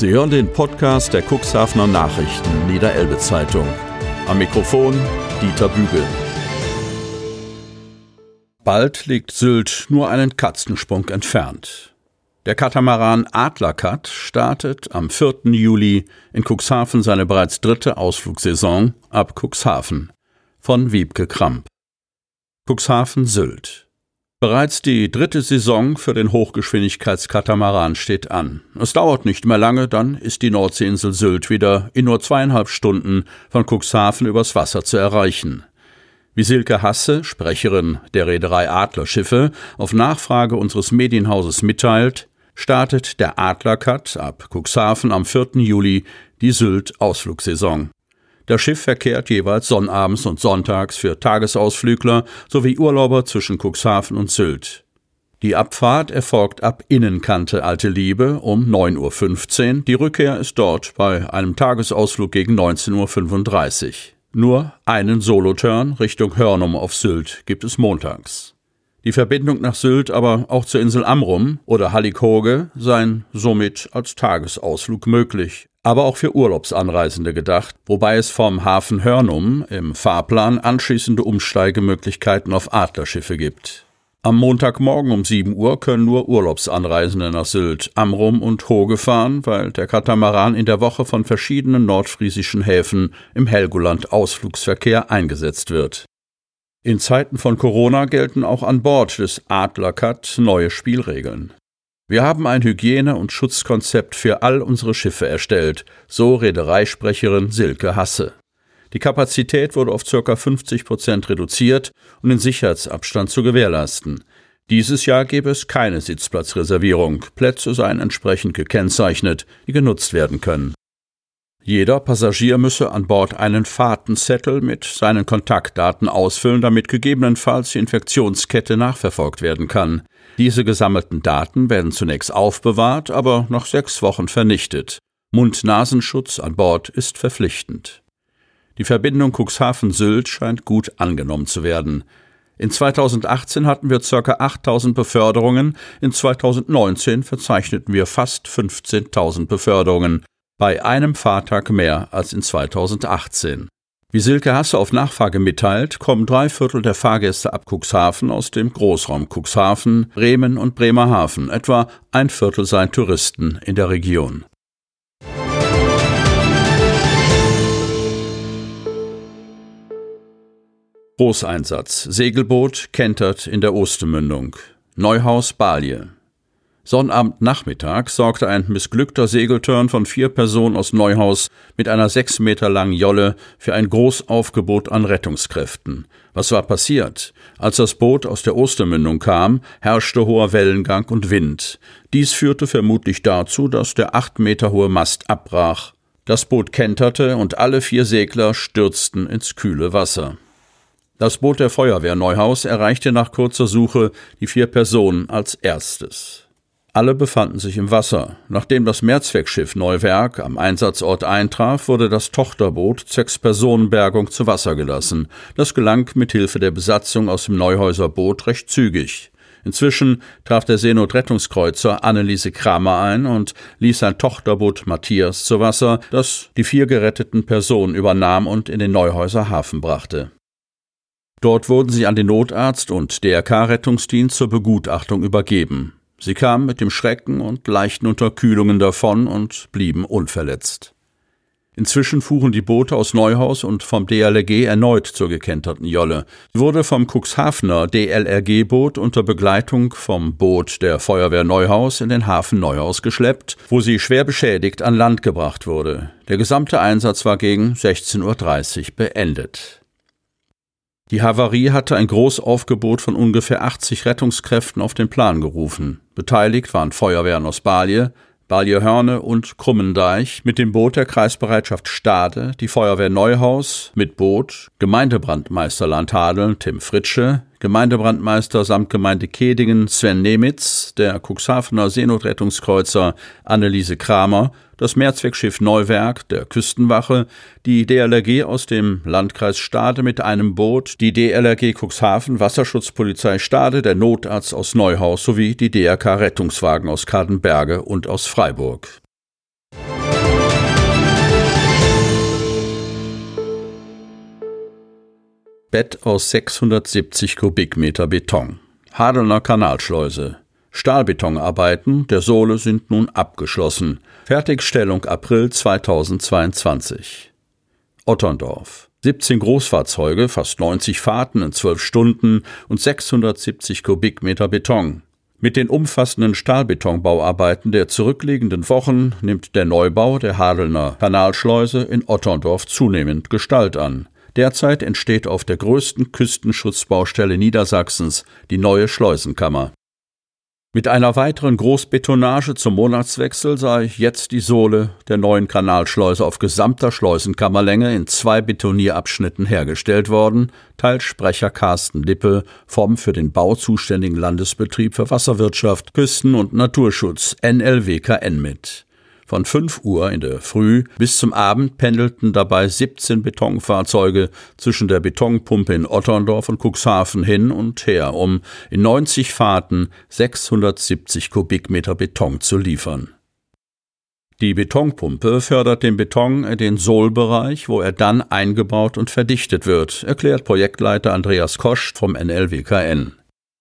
Sie hören den Podcast der Cuxhavener Nachrichten Niederelbe Zeitung. Am Mikrofon Dieter Bügel. Bald liegt Sylt nur einen Katzensprung entfernt. Der Katamaran Adlerkat startet am 4. Juli in Cuxhaven seine bereits dritte Ausflugsaison ab Cuxhaven von Wiebke Kramp. Cuxhaven Sylt. Bereits die dritte Saison für den Hochgeschwindigkeitskatamaran steht an. Es dauert nicht mehr lange, dann ist die Nordseeinsel Sylt wieder in nur zweieinhalb Stunden von Cuxhaven übers Wasser zu erreichen. Wie Silke Hasse, Sprecherin der Reederei Adlerschiffe, auf Nachfrage unseres Medienhauses mitteilt, startet der Adlercut ab Cuxhaven am 4. Juli die Sylt-Ausflugsaison. Das Schiff verkehrt jeweils sonnabends und sonntags für Tagesausflügler sowie Urlauber zwischen Cuxhaven und Sylt. Die Abfahrt erfolgt ab Innenkante Alte Liebe um 9.15 Uhr. Die Rückkehr ist dort bei einem Tagesausflug gegen 19.35 Uhr. Nur einen Soloturn Richtung Hörnum auf Sylt gibt es montags. Die Verbindung nach Sylt, aber auch zur Insel Amrum oder Hallighoge seien somit als Tagesausflug möglich aber auch für Urlaubsanreisende gedacht, wobei es vom Hafen Hörnum im Fahrplan anschließende Umsteigemöglichkeiten auf Adlerschiffe gibt. Am Montagmorgen um 7 Uhr können nur Urlaubsanreisende nach Sylt, Amrum und Hoge fahren, weil der Katamaran in der Woche von verschiedenen nordfriesischen Häfen im Helgoland Ausflugsverkehr eingesetzt wird. In Zeiten von Corona gelten auch an Bord des Adlerkat neue Spielregeln. Wir haben ein Hygiene- und Schutzkonzept für all unsere Schiffe erstellt, so Reedereisprecherin Silke Hasse. Die Kapazität wurde auf ca. 50 Prozent reduziert, um den Sicherheitsabstand zu gewährleisten. Dieses Jahr gäbe es keine Sitzplatzreservierung. Plätze seien entsprechend gekennzeichnet, die genutzt werden können. Jeder Passagier müsse an Bord einen Fahrtenzettel mit seinen Kontaktdaten ausfüllen, damit gegebenenfalls die Infektionskette nachverfolgt werden kann. Diese gesammelten Daten werden zunächst aufbewahrt, aber nach sechs Wochen vernichtet. Mund-Nasenschutz an Bord ist verpflichtend. Die Verbindung Cuxhaven-Sylt scheint gut angenommen zu werden. In 2018 hatten wir ca. 8000 Beförderungen, in 2019 verzeichneten wir fast 15.000 Beförderungen, bei einem Fahrtag mehr als in 2018. Wie Silke Hasse auf Nachfrage mitteilt, kommen drei Viertel der Fahrgäste ab Cuxhaven aus dem Großraum Cuxhaven, Bremen und Bremerhaven. Etwa ein Viertel seien Touristen in der Region. Großeinsatz. Segelboot kentert in der Ostermündung. Neuhaus Balje. Sonnabendnachmittag sorgte ein missglückter Segeltörn von vier Personen aus Neuhaus mit einer sechs Meter langen Jolle für ein Großaufgebot an Rettungskräften. Was war passiert? Als das Boot aus der Ostermündung kam, herrschte hoher Wellengang und Wind. Dies führte vermutlich dazu, dass der acht Meter hohe Mast abbrach. Das Boot kenterte und alle vier Segler stürzten ins kühle Wasser. Das Boot der Feuerwehr Neuhaus erreichte nach kurzer Suche die vier Personen als erstes. Alle befanden sich im Wasser. Nachdem das Mehrzweckschiff Neuwerk am Einsatzort eintraf, wurde das Tochterboot zwecks Personenbergung zu Wasser gelassen. Das gelang mit Hilfe der Besatzung aus dem Neuhäuser Boot recht zügig. Inzwischen traf der Seenotrettungskreuzer Anneliese Kramer ein und ließ sein Tochterboot Matthias zu Wasser, das die vier geretteten Personen übernahm und in den Neuhäuser Hafen brachte. Dort wurden sie an den Notarzt und DRK-Rettungsdienst zur Begutachtung übergeben. Sie kamen mit dem Schrecken und leichten Unterkühlungen davon und blieben unverletzt. Inzwischen fuhren die Boote aus Neuhaus und vom DLRG erneut zur gekenterten Jolle. Sie wurde vom Cuxhavener DLRG-Boot unter Begleitung vom Boot der Feuerwehr Neuhaus in den Hafen Neuhaus geschleppt, wo sie schwer beschädigt an Land gebracht wurde. Der gesamte Einsatz war gegen 16.30 Uhr beendet. Die Havarie hatte ein Großaufgebot von ungefähr 80 Rettungskräften auf den Plan gerufen. Beteiligt waren Feuerwehren aus Balje, Balje-Hörne und Krummendeich mit dem Boot der Kreisbereitschaft Stade, die Feuerwehr Neuhaus mit Boot, Gemeindebrandmeister Landhadeln Tim Fritsche, Gemeindebrandmeister samt Gemeinde Kedingen Sven Nemitz, der Cuxhavener Seenotrettungskreuzer Anneliese Kramer, das Mehrzweckschiff Neuwerk der Küstenwache, die DLRG aus dem Landkreis Stade mit einem Boot, die DLRG Cuxhaven Wasserschutzpolizei Stade, der Notarzt aus Neuhaus sowie die DRK Rettungswagen aus Kadenberge und aus Freiburg. Bett aus 670 Kubikmeter Beton. Hadelner Kanalschleuse. Stahlbetonarbeiten der Sohle sind nun abgeschlossen. Fertigstellung April 2022. Otterndorf. 17 Großfahrzeuge, fast 90 Fahrten in 12 Stunden und 670 Kubikmeter Beton. Mit den umfassenden Stahlbetonbauarbeiten der zurückliegenden Wochen nimmt der Neubau der Hadelner Kanalschleuse in Otterndorf zunehmend Gestalt an. Derzeit entsteht auf der größten Küstenschutzbaustelle Niedersachsens die neue Schleusenkammer. Mit einer weiteren Großbetonage zum Monatswechsel sei jetzt die Sohle der neuen Kanalschleuse auf gesamter Schleusenkammerlänge in zwei Betonierabschnitten hergestellt worden, teilt Sprecher Carsten Lippe vom für den Bau zuständigen Landesbetrieb für Wasserwirtschaft, Küsten- und Naturschutz NLWKN mit. Von 5 Uhr in der Früh bis zum Abend pendelten dabei 17 Betonfahrzeuge zwischen der Betonpumpe in Otterndorf und Cuxhaven hin und her, um in 90 Fahrten 670 Kubikmeter Beton zu liefern. Die Betonpumpe fördert den Beton in den Sohlbereich, wo er dann eingebaut und verdichtet wird, erklärt Projektleiter Andreas Kosch vom NLWKN.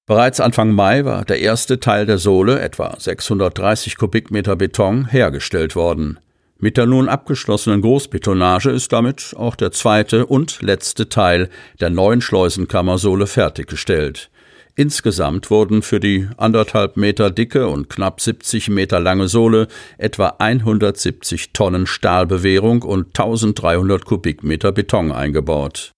Bereits Anfang Mai war der erste Teil der Sohle, etwa 630 Kubikmeter Beton, hergestellt worden. Mit der nun abgeschlossenen Großbetonage ist damit auch der zweite und letzte Teil der neuen Schleusenkammersohle fertiggestellt. Insgesamt wurden für die anderthalb Meter dicke und knapp 70 Meter lange Sohle etwa 170 Tonnen Stahlbewehrung und 1300 Kubikmeter Beton eingebaut.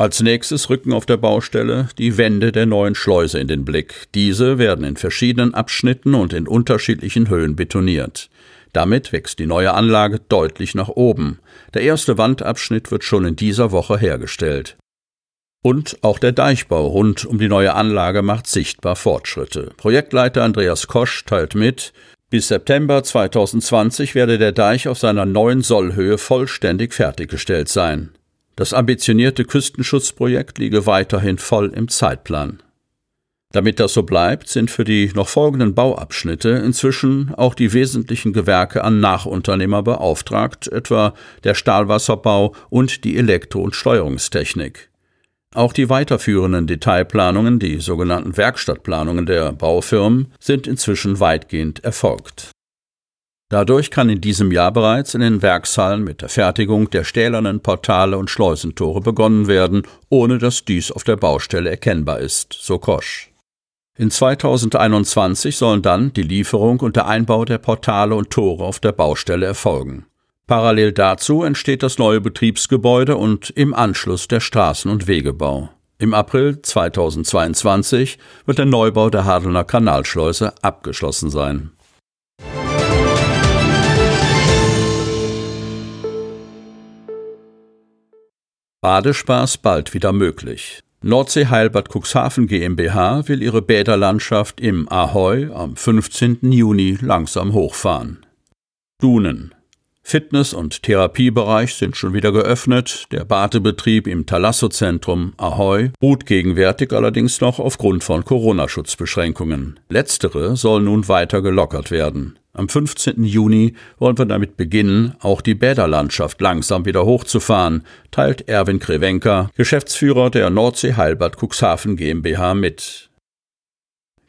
Als nächstes rücken auf der Baustelle die Wände der neuen Schleuse in den Blick. Diese werden in verschiedenen Abschnitten und in unterschiedlichen Höhen betoniert. Damit wächst die neue Anlage deutlich nach oben. Der erste Wandabschnitt wird schon in dieser Woche hergestellt. Und auch der Deichbau rund um die neue Anlage macht sichtbar Fortschritte. Projektleiter Andreas Kosch teilt mit, bis September 2020 werde der Deich auf seiner neuen Sollhöhe vollständig fertiggestellt sein. Das ambitionierte Küstenschutzprojekt liege weiterhin voll im Zeitplan. Damit das so bleibt, sind für die noch folgenden Bauabschnitte inzwischen auch die wesentlichen Gewerke an Nachunternehmer beauftragt, etwa der Stahlwasserbau und die Elektro- und Steuerungstechnik. Auch die weiterführenden Detailplanungen, die sogenannten Werkstattplanungen der Baufirmen, sind inzwischen weitgehend erfolgt. Dadurch kann in diesem Jahr bereits in den Werkshallen mit der Fertigung der stählernen Portale und Schleusentore begonnen werden, ohne dass dies auf der Baustelle erkennbar ist, so Kosch. In 2021 sollen dann die Lieferung und der Einbau der Portale und Tore auf der Baustelle erfolgen. Parallel dazu entsteht das neue Betriebsgebäude und im Anschluss der Straßen- und Wegebau. Im April 2022 wird der Neubau der Hadelner Kanalschleuse abgeschlossen sein. Badespaß bald wieder möglich. Nordsee Heilbad Cuxhaven GmbH will ihre Bäderlandschaft im Ahoi am 15. Juni langsam hochfahren. Dunen. Fitness- und Therapiebereich sind schon wieder geöffnet. Der Badebetrieb im Thalasso-Zentrum Ahoy ruht gegenwärtig allerdings noch aufgrund von Corona-Schutzbeschränkungen. Letztere soll nun weiter gelockert werden. Am 15. Juni wollen wir damit beginnen, auch die Bäderlandschaft langsam wieder hochzufahren, teilt Erwin Krewenka, Geschäftsführer der Nordsee Heilbad Cuxhaven GmbH mit.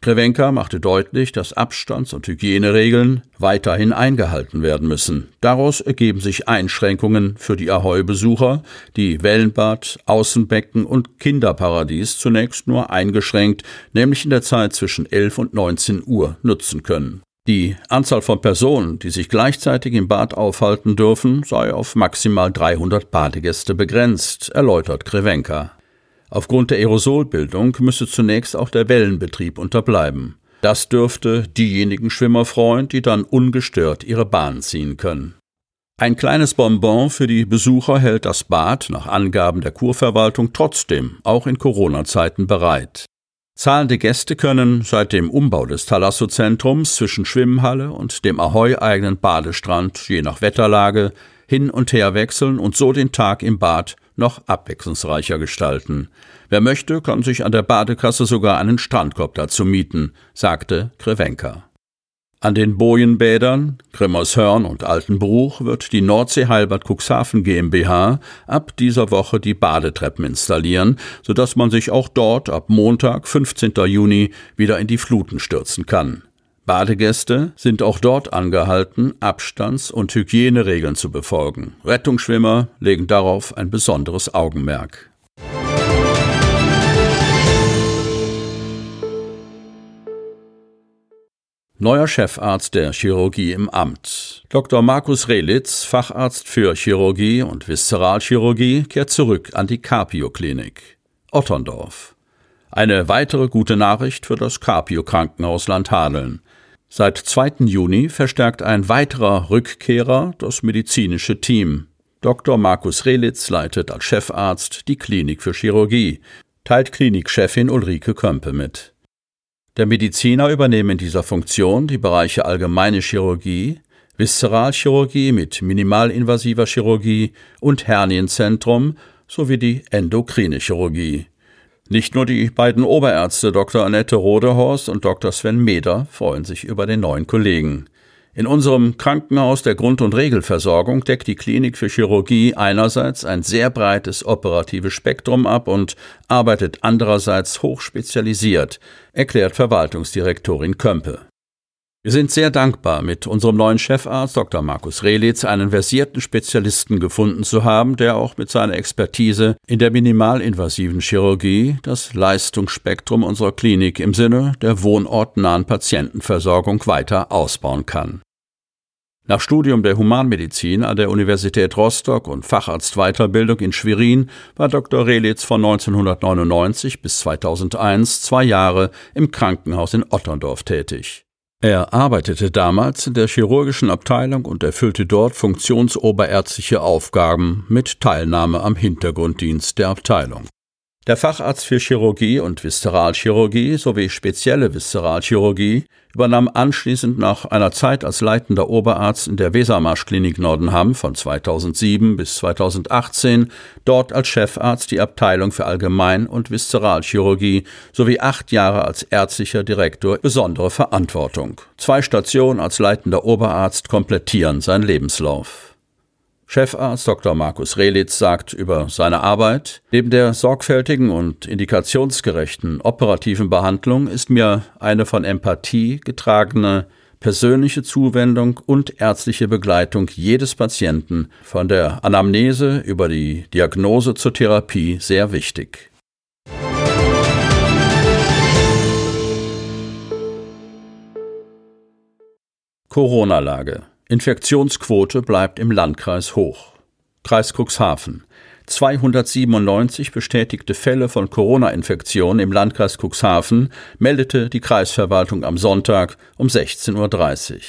Krewenka machte deutlich, dass Abstands- und Hygieneregeln weiterhin eingehalten werden müssen. Daraus ergeben sich Einschränkungen für die Ahoi-Besucher, die Wellenbad, Außenbecken und Kinderparadies zunächst nur eingeschränkt, nämlich in der Zeit zwischen 11 und 19 Uhr nutzen können. Die Anzahl von Personen, die sich gleichzeitig im Bad aufhalten dürfen, sei auf maximal 300 Badegäste begrenzt, erläutert Krewenka. Aufgrund der Aerosolbildung müsse zunächst auch der Wellenbetrieb unterbleiben. Das dürfte diejenigen Schwimmer freuen, die dann ungestört ihre Bahn ziehen können. Ein kleines Bonbon für die Besucher hält das Bad nach Angaben der Kurverwaltung trotzdem auch in Corona-Zeiten bereit. Zahlende Gäste können seit dem Umbau des Thalasso-Zentrums zwischen Schwimmhalle und dem Ahoi-eigenen Badestrand je nach Wetterlage hin und her wechseln und so den Tag im Bad noch abwechslungsreicher gestalten. Wer möchte, kann sich an der Badekasse sogar einen Strandkorb dazu mieten, sagte Krewenka. An den Bojenbädern Grimmershörn und Altenbruch wird die Nordsee Heilbad Cuxhaven GmbH ab dieser Woche die Badetreppen installieren, sodass man sich auch dort ab Montag, 15. Juni, wieder in die Fluten stürzen kann. Badegäste sind auch dort angehalten, Abstands- und Hygieneregeln zu befolgen. Rettungsschwimmer legen darauf ein besonderes Augenmerk. Neuer Chefarzt der Chirurgie im Amt. Dr. Markus Relitz, Facharzt für Chirurgie und Viszeralchirurgie, kehrt zurück an die Carpio-Klinik. Otterndorf. Eine weitere gute Nachricht für das Carpio-Krankenhaus Landhadeln. Seit 2. Juni verstärkt ein weiterer Rückkehrer das medizinische Team. Dr. Markus Relitz leitet als Chefarzt die Klinik für Chirurgie, teilt Klinikchefin Ulrike Kömpe mit. Der Mediziner übernehme in dieser Funktion die Bereiche allgemeine Chirurgie, Viszeralchirurgie mit minimalinvasiver Chirurgie und Hernienzentrum sowie die endokrine Chirurgie. Nicht nur die beiden Oberärzte Dr. Annette Rodehorst und Dr. Sven Meder freuen sich über den neuen Kollegen. In unserem Krankenhaus der Grund- und Regelversorgung deckt die Klinik für Chirurgie einerseits ein sehr breites operatives Spektrum ab und arbeitet andererseits hochspezialisiert, erklärt Verwaltungsdirektorin Kömpe. Wir sind sehr dankbar, mit unserem neuen Chefarzt Dr. Markus Rehlitz einen versierten Spezialisten gefunden zu haben, der auch mit seiner Expertise in der minimalinvasiven Chirurgie das Leistungsspektrum unserer Klinik im Sinne der wohnortnahen Patientenversorgung weiter ausbauen kann. Nach Studium der Humanmedizin an der Universität Rostock und Facharztweiterbildung in Schwerin war Dr. Relitz von 1999 bis 2001 zwei Jahre im Krankenhaus in Otterndorf tätig. Er arbeitete damals in der chirurgischen Abteilung und erfüllte dort funktionsoberärztliche Aufgaben mit Teilnahme am Hintergrunddienst der Abteilung. Der Facharzt für Chirurgie und Viszeralchirurgie sowie spezielle Viszeralchirurgie übernahm anschließend nach einer Zeit als leitender Oberarzt in der Wesermarschklinik Nordenham von 2007 bis 2018 dort als Chefarzt die Abteilung für Allgemein- und Viszeralchirurgie sowie acht Jahre als ärztlicher Direktor besondere Verantwortung. Zwei Stationen als leitender Oberarzt komplettieren seinen Lebenslauf. Chefarzt Dr. Markus Relitz sagt über seine Arbeit, neben der sorgfältigen und indikationsgerechten operativen Behandlung ist mir eine von Empathie getragene persönliche Zuwendung und ärztliche Begleitung jedes Patienten von der Anamnese über die Diagnose zur Therapie sehr wichtig. Corona-Lage Infektionsquote bleibt im Landkreis hoch. Kreis Cuxhaven. 297 bestätigte Fälle von Corona-Infektionen im Landkreis Cuxhaven meldete die Kreisverwaltung am Sonntag um 16.30 Uhr.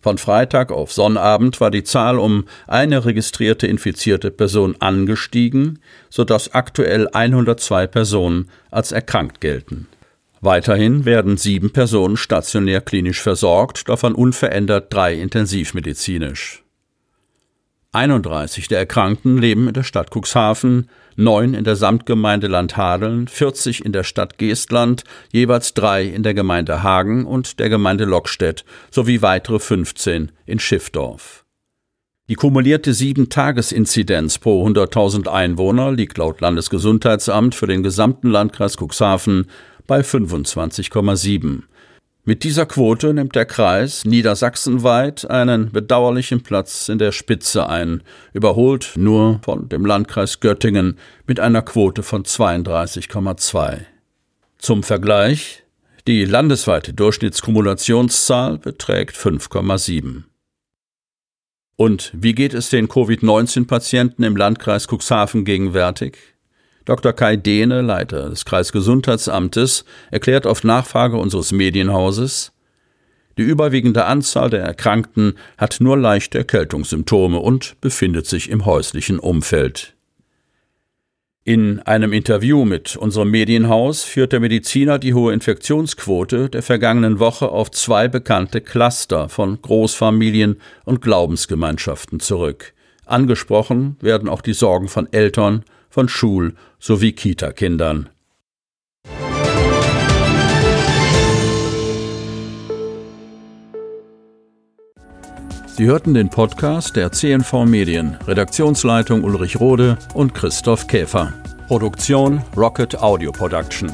Von Freitag auf Sonnabend war die Zahl um eine registrierte infizierte Person angestiegen, sodass aktuell 102 Personen als erkrankt gelten. Weiterhin werden sieben Personen stationär klinisch versorgt, davon unverändert drei intensivmedizinisch. 31 der Erkrankten leben in der Stadt Cuxhaven, neun in der Samtgemeinde Landhadeln, 40 in der Stadt Geestland, jeweils drei in der Gemeinde Hagen und der Gemeinde Lockstedt sowie weitere 15 in Schiffdorf. Die kumulierte 7-Tages-Inzidenz pro 100.000 Einwohner liegt laut Landesgesundheitsamt für den gesamten Landkreis Cuxhaven bei 25,7. Mit dieser Quote nimmt der Kreis niedersachsenweit einen bedauerlichen Platz in der Spitze ein, überholt nur von dem Landkreis Göttingen mit einer Quote von 32,2. Zum Vergleich, die landesweite Durchschnittskumulationszahl beträgt 5,7. Und wie geht es den Covid-19-Patienten im Landkreis Cuxhaven gegenwärtig? Dr. Kai Dehne, Leiter des Kreisgesundheitsamtes, erklärt auf Nachfrage unseres Medienhauses, die überwiegende Anzahl der Erkrankten hat nur leichte Erkältungssymptome und befindet sich im häuslichen Umfeld. In einem Interview mit unserem Medienhaus führt der Mediziner die hohe Infektionsquote der vergangenen Woche auf zwei bekannte Cluster von Großfamilien und Glaubensgemeinschaften zurück. Angesprochen werden auch die Sorgen von Eltern von Schul- sowie Kita-Kindern. Sie hörten den Podcast der CNV Medien, Redaktionsleitung Ulrich Rode und Christoph Käfer. Produktion Rocket Audio Production.